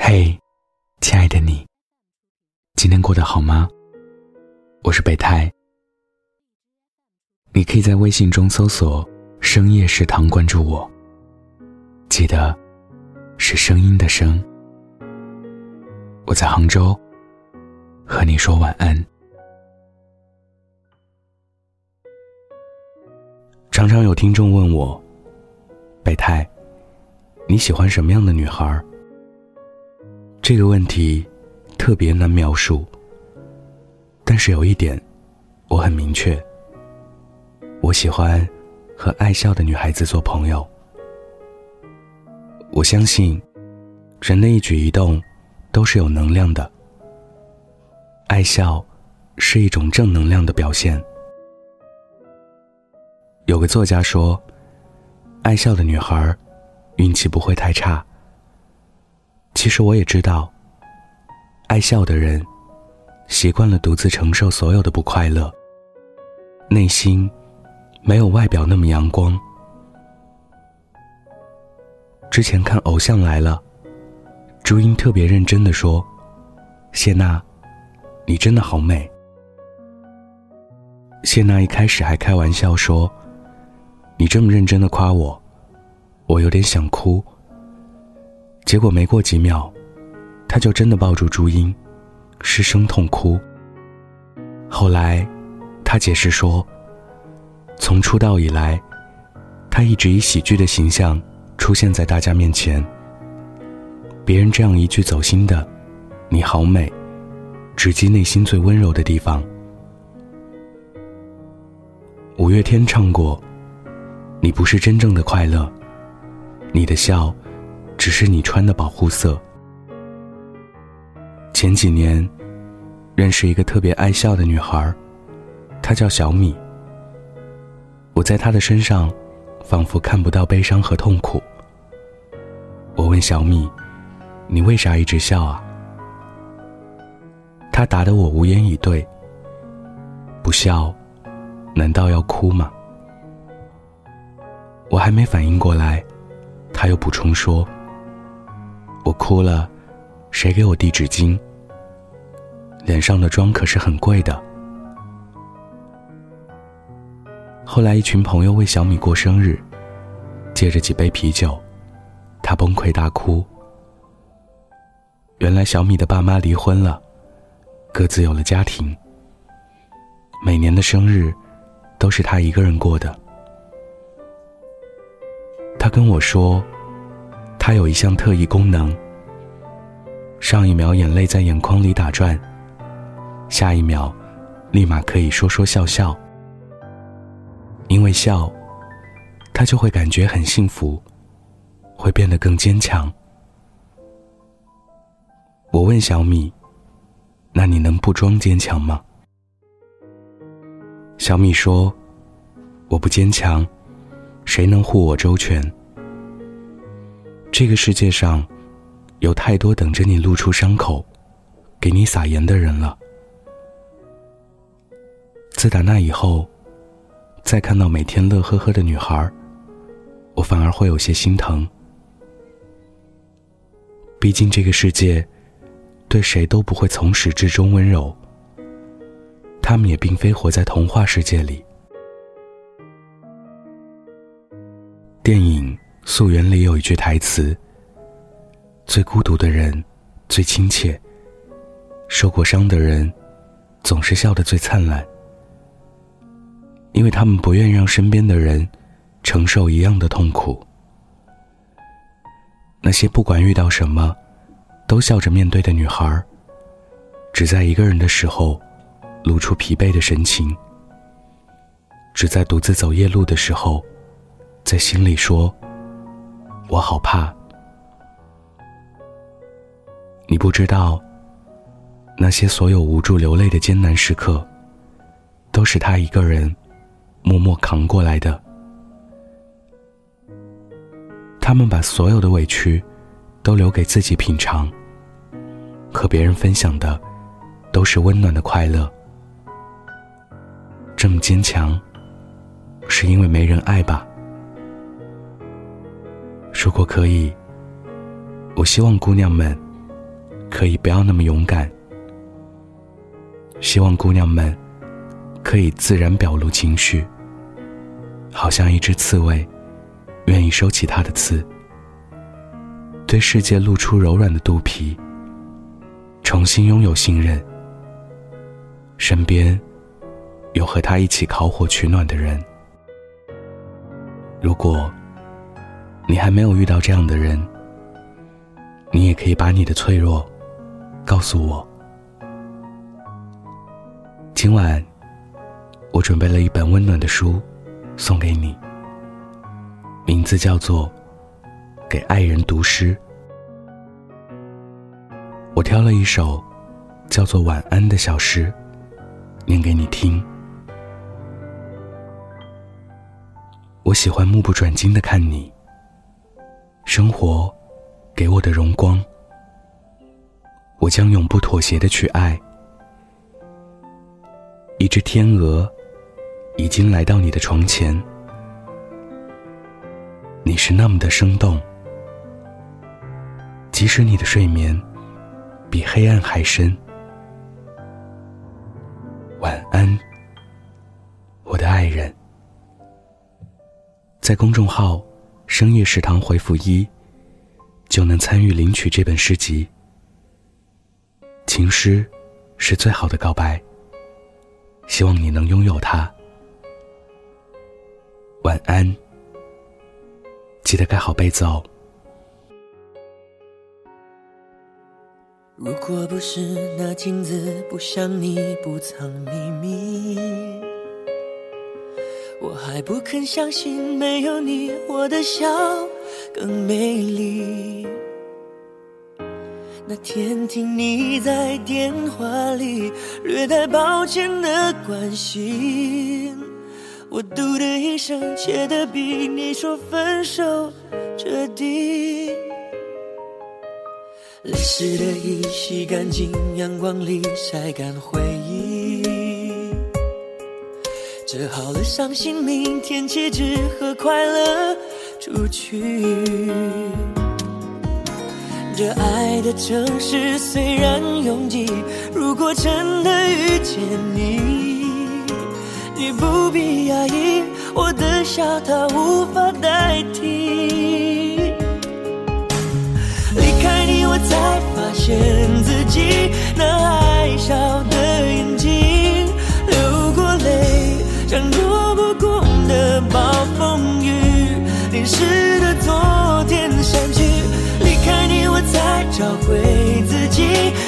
嘿，亲爱的你，今天过得好吗？我是备胎，你可以在微信中搜索“深夜食堂”关注我。记得是声音的声。我在杭州，和你说晚安。常常有听众问我，备胎，你喜欢什么样的女孩？这个问题特别难描述，但是有一点我很明确：我喜欢和爱笑的女孩子做朋友。我相信，人的一举一动都是有能量的，爱笑是一种正能量的表现。有个作家说，爱笑的女孩运气不会太差。其实我也知道，爱笑的人习惯了独自承受所有的不快乐，内心没有外表那么阳光。之前看《偶像来了》，朱茵特别认真的说：“谢娜，你真的好美。”谢娜一开始还开玩笑说：“你这么认真的夸我，我有点想哭。”结果没过几秒，他就真的抱住朱茵，失声痛哭。后来，他解释说，从出道以来，他一直以喜剧的形象出现在大家面前。别人这样一句走心的“你好美”，直击内心最温柔的地方。五月天唱过：“你不是真正的快乐，你的笑。”只是你穿的保护色。前几年，认识一个特别爱笑的女孩，她叫小米。我在她的身上，仿佛看不到悲伤和痛苦。我问小米：“你为啥一直笑啊？”她答得我无言以对。不笑，难道要哭吗？我还没反应过来，她又补充说。我哭了，谁给我递纸巾？脸上的妆可是很贵的。后来一群朋友为小米过生日，借着几杯啤酒，他崩溃大哭。原来小米的爸妈离婚了，各自有了家庭。每年的生日，都是他一个人过的。他跟我说。他有一项特异功能。上一秒眼泪在眼眶里打转，下一秒，立马可以说说笑笑。因为笑，他就会感觉很幸福，会变得更坚强。我问小米：“那你能不装坚强吗？”小米说：“我不坚强，谁能护我周全？”这个世界上，有太多等着你露出伤口，给你撒盐的人了。自打那以后，再看到每天乐呵呵的女孩，我反而会有些心疼。毕竟这个世界，对谁都不会从始至终温柔。他们也并非活在童话世界里。电影。素媛里有一句台词：“最孤独的人，最亲切；受过伤的人，总是笑得最灿烂。因为他们不愿让身边的人承受一样的痛苦。那些不管遇到什么，都笑着面对的女孩，只在一个人的时候，露出疲惫的神情；只在独自走夜路的时候，在心里说。”我好怕，你不知道，那些所有无助流泪的艰难时刻，都是他一个人默默扛过来的。他们把所有的委屈都留给自己品尝，和别人分享的都是温暖的快乐。这么坚强，是因为没人爱吧？如果可以，我希望姑娘们可以不要那么勇敢。希望姑娘们可以自然表露情绪，好像一只刺猬，愿意收起它的刺，对世界露出柔软的肚皮，重新拥有信任。身边有和他一起烤火取暖的人。如果你还没有遇到这样的人，你也可以把你的脆弱告诉我。今晚，我准备了一本温暖的书，送给你。名字叫做《给爱人读诗》。我挑了一首叫做《晚安》的小诗，念给你听。我喜欢目不转睛的看你，生活给我的荣光，我将永不妥协的去爱。一只天鹅已经来到你的床前，你是那么的生动，即使你的睡眠比黑暗还深。晚安，我的爱人。在公众号“深夜食堂”回复一，就能参与领取这本诗集。情诗是最好的告白。希望你能拥有它。晚安，记得盖好被子哦。如果不是那镜子不像你不藏秘密，我还不肯相信没有你，我的笑更美丽。那天听你在电话里略带抱歉的关心，我嘟的一声，切的比你说分手彻底。泪湿的衣洗干净，阳光里晒干回忆。折好了伤心，明天起只和快乐出去。这爱的城市虽然拥挤，如果真的遇见你，你不必压抑，我的笑它无法代替。离开你，我才发现自己那爱笑的淋湿的昨天删去。离开你我才找回自己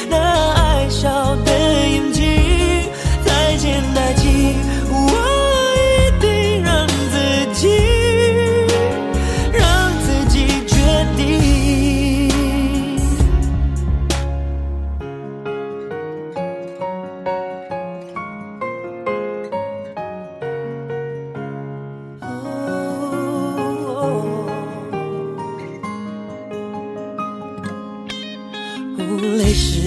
那爱笑的眼睛，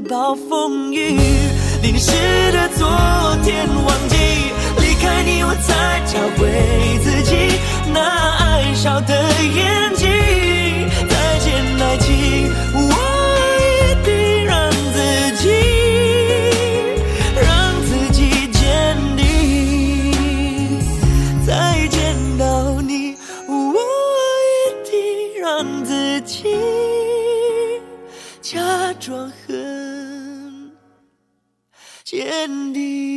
暴风雨，淋湿的坚定。